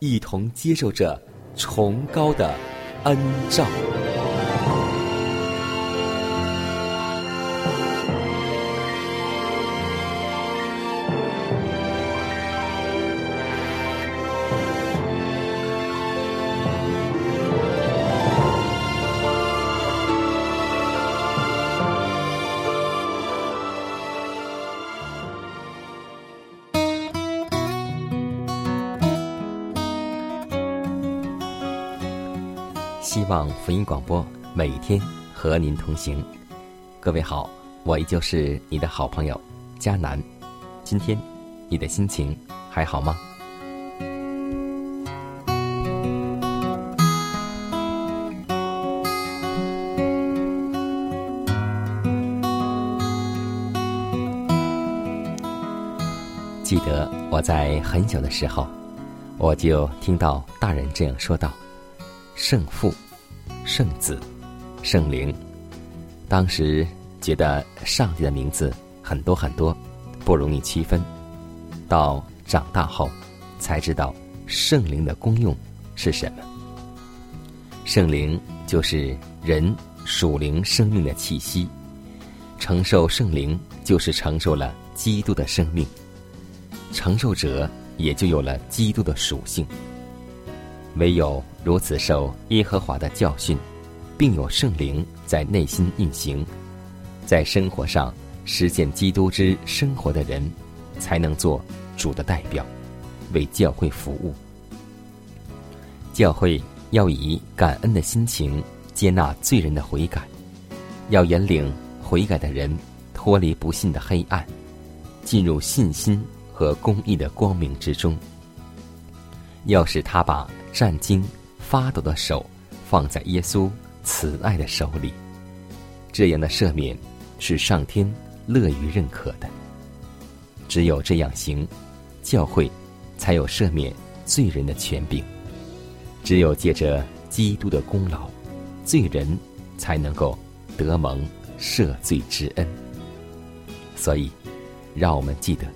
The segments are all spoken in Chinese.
一同接受着崇高的恩照。福音广播每天和您同行。各位好，我依旧是你的好朋友佳南。今天你的心情还好吗？记得我在很小的时候，我就听到大人这样说道。胜负、圣子、圣灵，当时觉得上帝的名字很多很多，不容易区分。到长大后，才知道圣灵的功用是什么。圣灵就是人属灵生命的气息，承受圣灵就是承受了基督的生命，承受者也就有了基督的属性。唯有如此受耶和华的教训，并有圣灵在内心运行，在生活上实践基督之生活的人，才能做主的代表，为教会服务。教会要以感恩的心情接纳罪人的悔改，要引领悔改的人脱离不信的黑暗，进入信心和公义的光明之中。要使他把战惊发抖的手放在耶稣慈爱的手里，这样的赦免是上天乐于认可的。只有这样行，教会才有赦免罪人的权柄。只有借着基督的功劳，罪人才能够得蒙赦罪之恩。所以，让我们记得，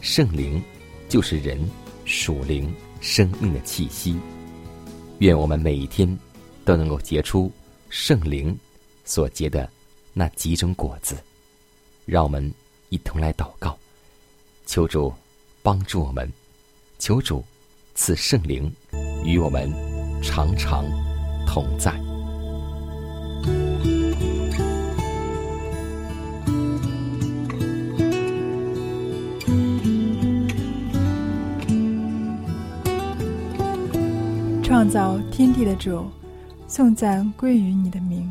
圣灵就是人属灵。生命的气息，愿我们每一天都能够结出圣灵所结的那几种果子。让我们一同来祷告，求主帮助我们，求主赐圣灵与我们常常同在。创造天地的主，颂赞归于你的名。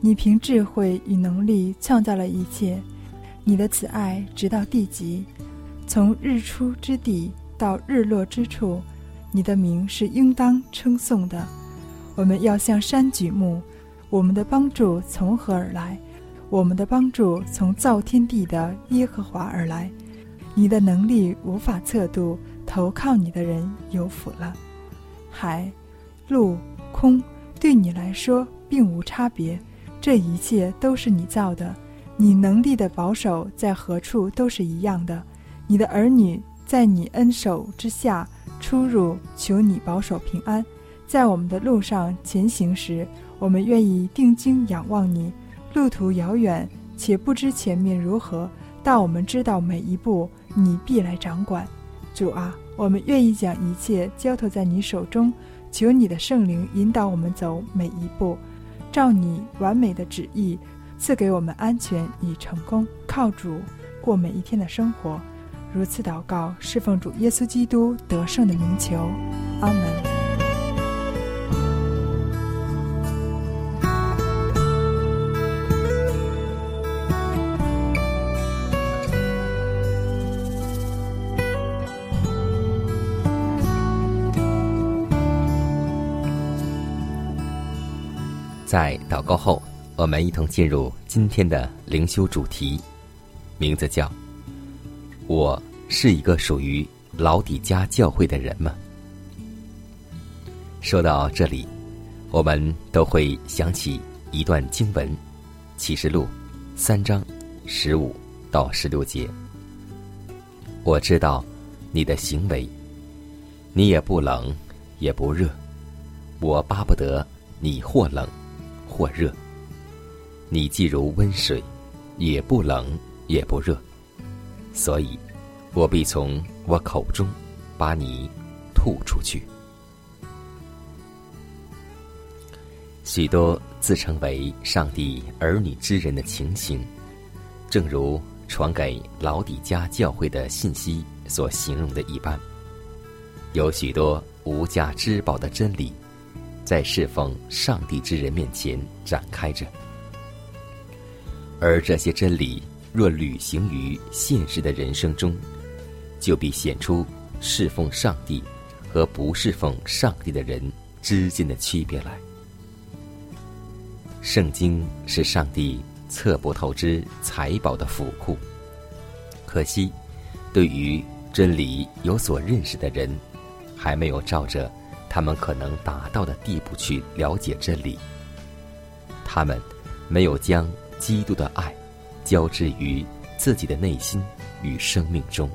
你凭智慧与能力创造了一切，你的慈爱直到地极，从日出之地到日落之处，你的名是应当称颂的。我们要向山举目，我们的帮助从何而来？我们的帮助从造天地的耶和华而来。你的能力无法测度，投靠你的人有福了。海、陆、空，对你来说并无差别，这一切都是你造的。你能力的保守在何处都是一样的。你的儿女在你恩手之下出入，求你保守平安。在我们的路上前行时，我们愿意定睛仰望你。路途遥远，且不知前面如何，但我们知道每一步你必来掌管。主啊，我们愿意将一切交托在你手中，求你的圣灵引导我们走每一步，照你完美的旨意赐给我们安全与成功。靠主过每一天的生活。如此祷告，侍奉主耶稣基督得胜的名求，阿门。在祷告后，我们一同进入今天的灵修主题，名字叫“我是一个属于老底家教会的人吗？”说到这里，我们都会想起一段经文，《启示录》三章十五到十六节。我知道你的行为，你也不冷也不热，我巴不得你或冷。或热，你既如温水，也不冷也不热，所以，我必从我口中把你吐出去。许多自称为上帝儿女之人的情形，正如传给老底家教会的信息所形容的一般，有许多无价之宝的真理。在侍奉上帝之人面前展开着，而这些真理若履行于现实的人生中，就必显出侍奉上帝和不侍奉上帝的人之间的区别来。圣经是上帝测不透之财宝的府库，可惜，对于真理有所认识的人，还没有照着。他们可能达到的地步去了解真理，他们没有将基督的爱交织于自己的内心与生命中。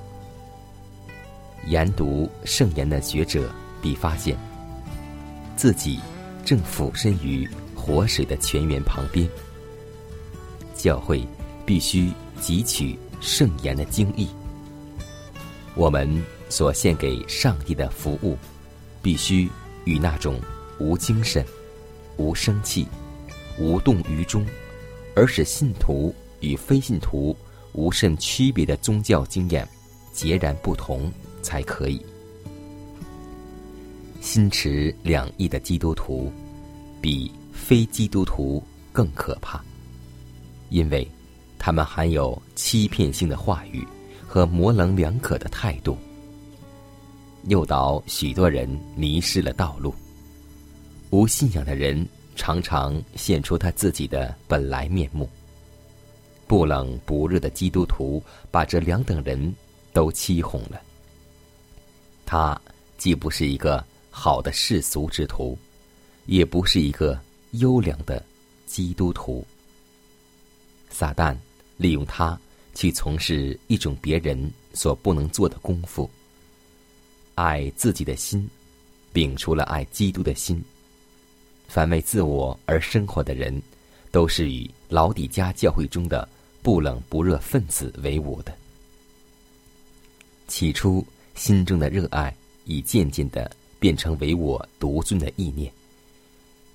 研读圣言的学者必发现，自己正俯身于活水的泉源旁边。教会必须汲取圣言的精义，我们所献给上帝的服务。必须与那种无精神、无生气、无动于衷，而使信徒与非信徒无甚区别的宗教经验截然不同才可以。心持两翼的基督徒，比非基督徒更可怕，因为他们含有欺骗性的话语和模棱两可的态度。诱导许多人迷失了道路。无信仰的人常常现出他自己的本来面目。不冷不热的基督徒把这两等人都欺哄了。他既不是一个好的世俗之徒，也不是一个优良的基督徒。撒旦利用他去从事一种别人所不能做的功夫。爱自己的心，摒除了爱基督的心。凡为自我而生活的人，都是与老底家教会中的不冷不热分子为伍的。起初心中的热爱，已渐渐的变成唯我独尊的意念。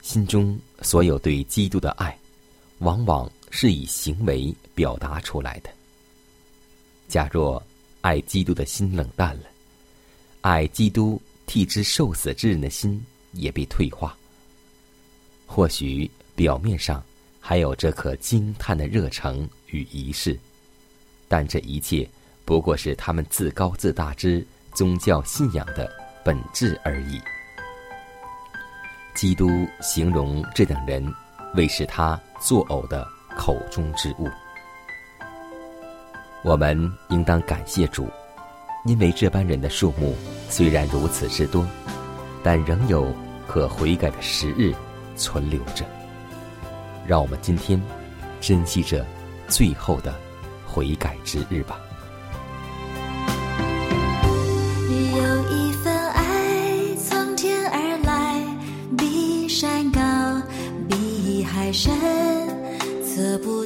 心中所有对基督的爱，往往是以行为表达出来的。假若爱基督的心冷淡了，爱基督替之受死之人的心也被退化。或许表面上还有这颗惊叹的热诚与仪式，但这一切不过是他们自高自大之宗教信仰的本质而已。基督形容这等人为是他作呕的口中之物。我们应当感谢主。因为这般人的数目虽然如此之多，但仍有可悔改的时日存留着。让我们今天珍惜着最后的悔改之日吧。有一份爱从天而来，比山高，比海深，测不。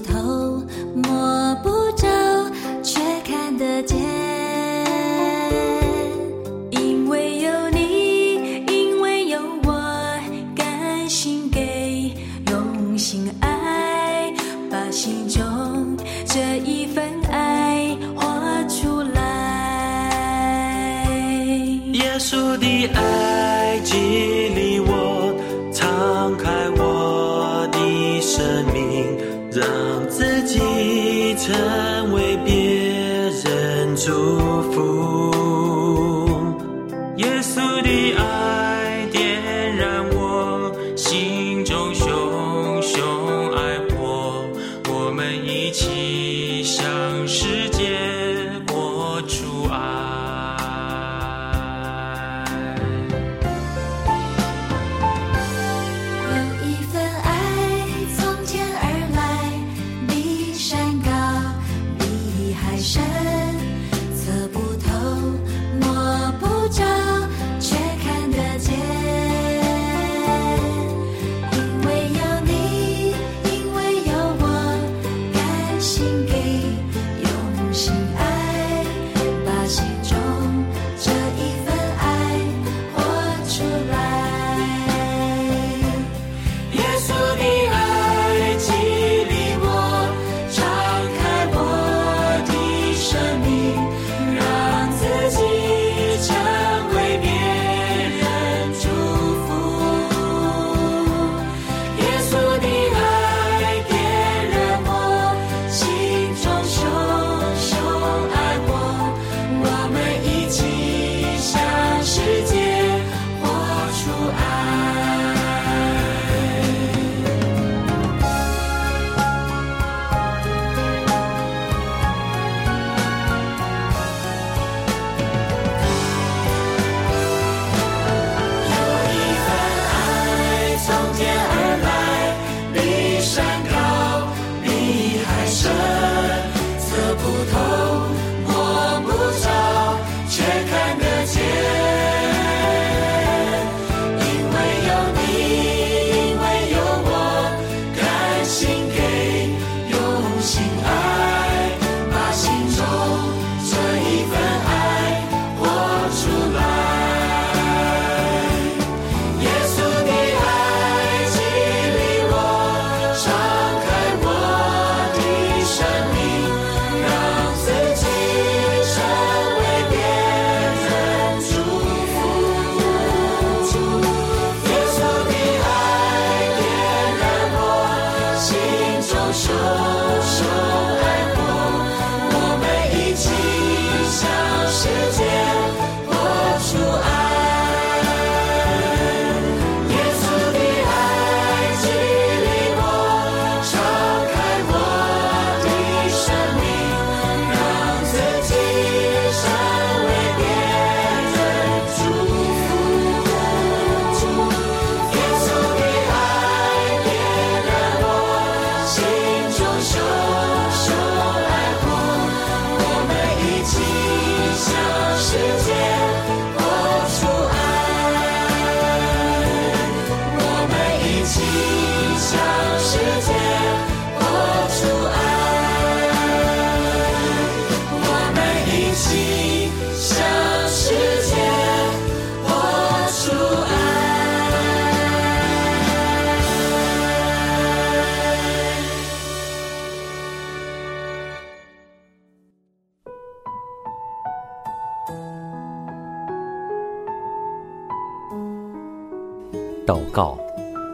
so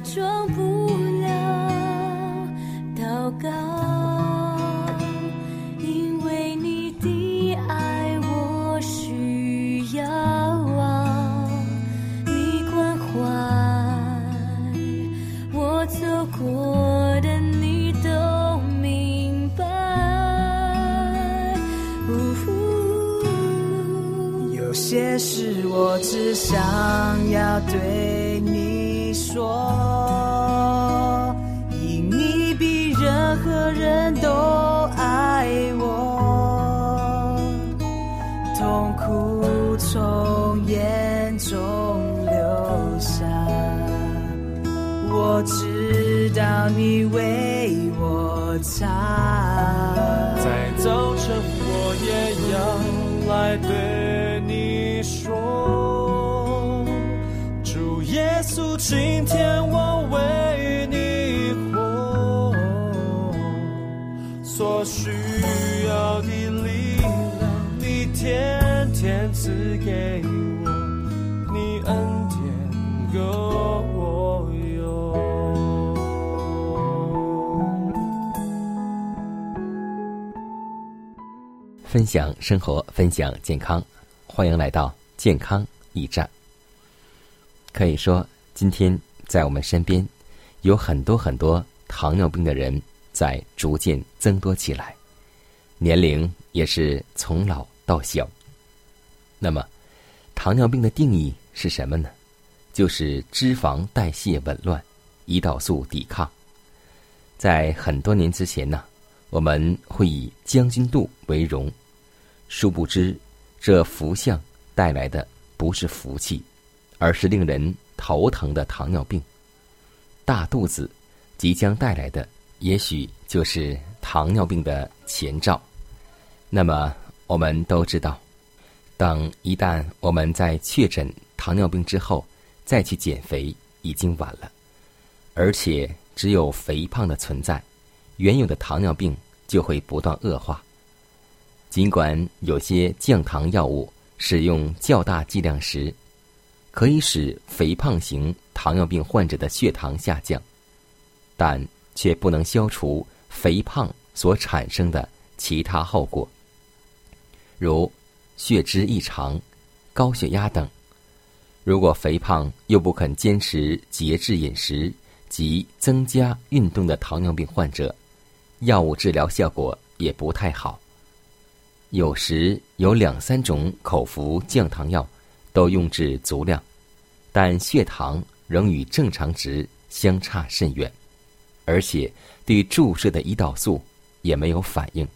装在早晨我也要来对你说，主耶稣，今天我为你活，所需分享生活，分享健康，欢迎来到健康驿站。可以说，今天在我们身边有很多很多糖尿病的人在逐渐增多起来，年龄也是从老到小。那么，糖尿病的定义是什么呢？就是脂肪代谢紊乱，胰岛素抵抗。在很多年之前呢，我们会以将军肚为荣。殊不知，这福相带来的不是福气，而是令人头疼的糖尿病。大肚子即将带来的，也许就是糖尿病的前兆。那么，我们都知道，等一旦我们在确诊糖尿病之后，再去减肥已经晚了。而且，只有肥胖的存在，原有的糖尿病就会不断恶化。尽管有些降糖药物使用较大剂量时，可以使肥胖型糖尿病患者的血糖下降，但却不能消除肥胖所产生的其他后果，如血脂异常、高血压等。如果肥胖又不肯坚持节制饮食及增加运动的糖尿病患者，药物治疗效果也不太好。有时有两三种口服降糖药都用至足量，但血糖仍与正常值相差甚远，而且对注射的胰岛素也没有反应。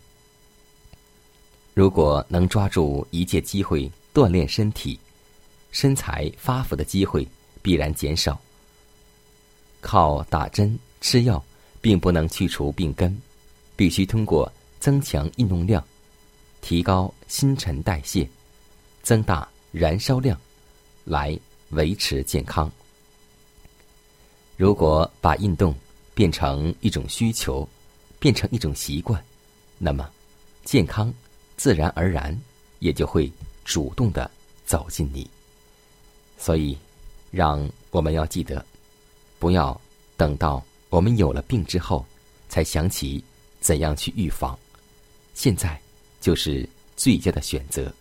如果能抓住一切机会锻炼身体，身材发福的机会必然减少。靠打针吃药并不能去除病根，必须通过增强运动量。提高新陈代谢，增大燃烧量，来维持健康。如果把运动变成一种需求，变成一种习惯，那么健康自然而然也就会主动的走进你。所以，让我们要记得，不要等到我们有了病之后，才想起怎样去预防。现在。就是最佳的选择。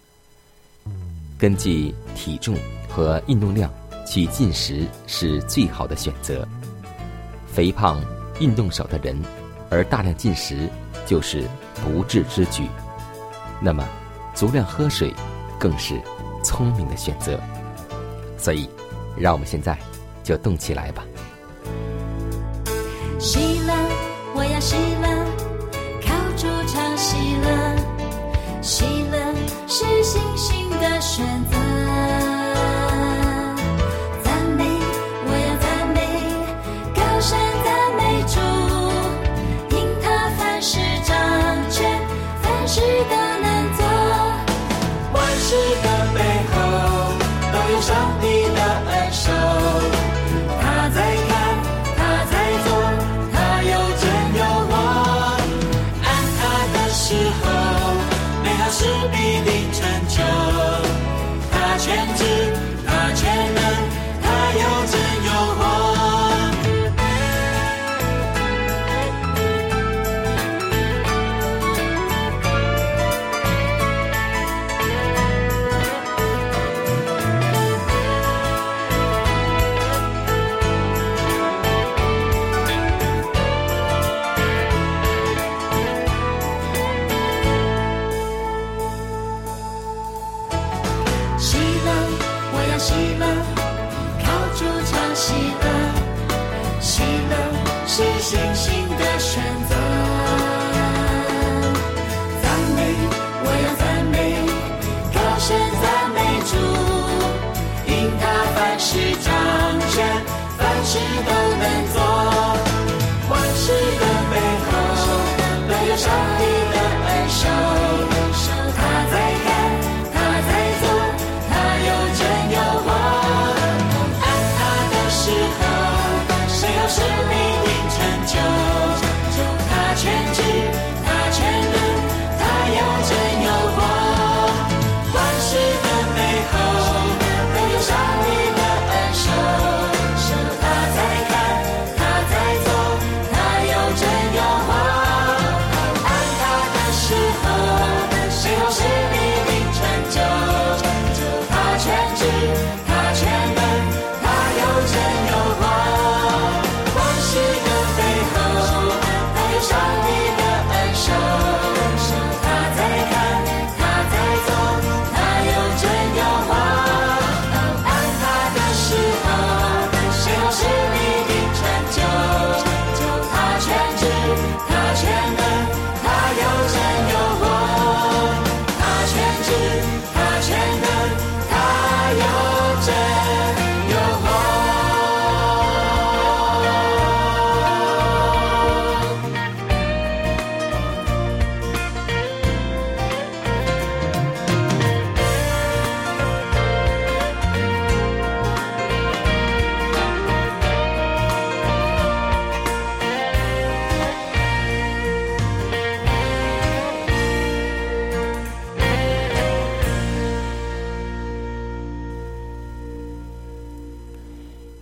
根据体重和运动量去进食是最好的选择。肥胖、运动少的人，而大量进食就是不智之举。那么，足量喝水更是聪明的选择。所以，让我们现在就动起来吧。喜乐，我要喜乐，靠主唱喜乐。喜乐是星星的选择，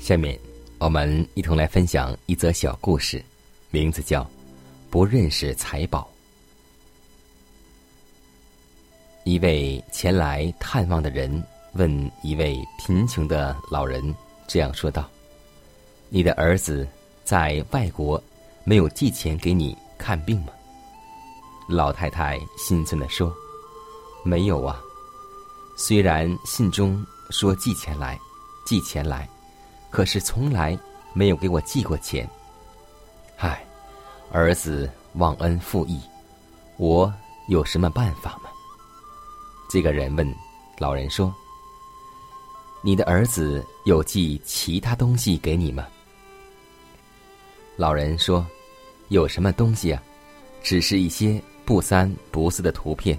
下面我们一同来分享一则小故事，名字叫《不认识财宝》。一位前来探望的人问一位贫穷的老人这样说道：“你的儿子在外国没有寄钱给你看病吗？”老太太心酸的说：“没有啊，虽然信中说寄钱来，寄钱来。”可是从来没有给我寄过钱。唉，儿子忘恩负义，我有什么办法吗？这个人问老人说：“你的儿子有寄其他东西给你吗？”老人说：“有什么东西啊？只是一些不三不四的图片，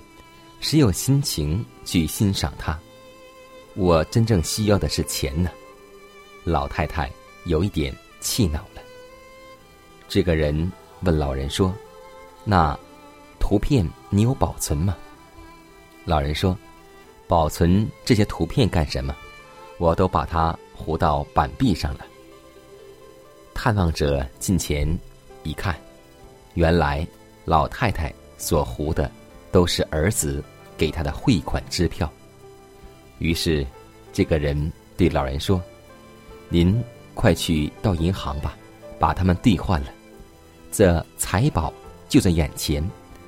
谁有心情去欣赏它？我真正需要的是钱呢。”老太太有一点气恼了。这个人问老人说：“那图片你有保存吗？”老人说：“保存这些图片干什么？我都把它糊到板壁上了。”探望者近前一看，原来老太太所糊的都是儿子给他的汇款支票。于是，这个人对老人说。您快去到银行吧，把它们兑换了。这财宝就在眼前，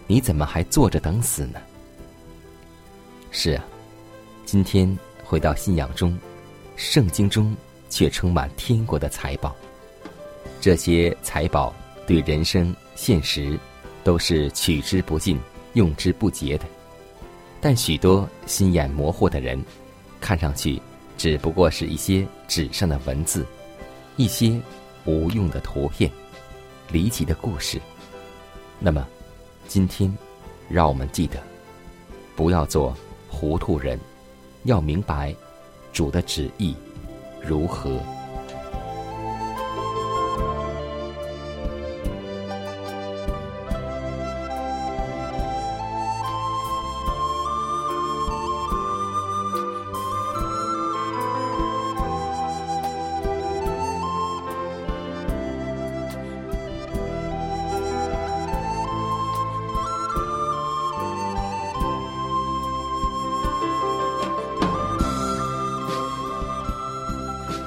你怎么还坐着等死呢？是啊，今天回到信仰中，圣经中却充满天国的财宝。这些财宝对人生现实都是取之不尽、用之不竭的，但许多心眼模糊的人，看上去。只不过是一些纸上的文字，一些无用的图片，离奇的故事。那么，今天，让我们记得，不要做糊涂人，要明白主的旨意如何。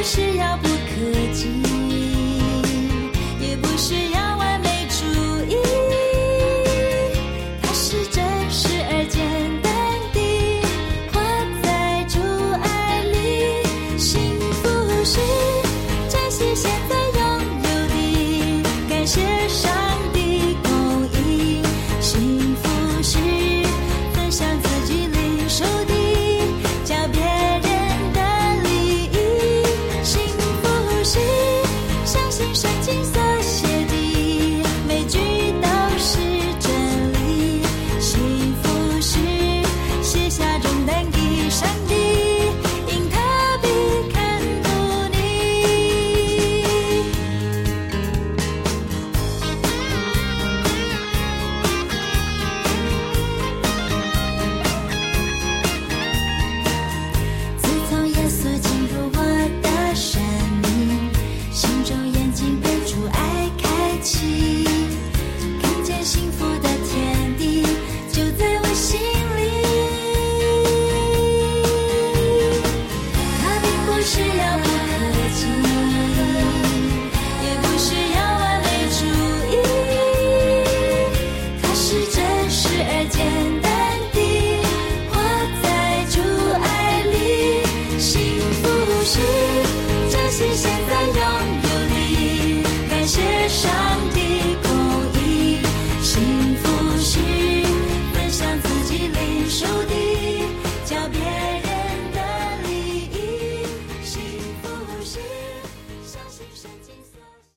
不是遥不可及，也不是要。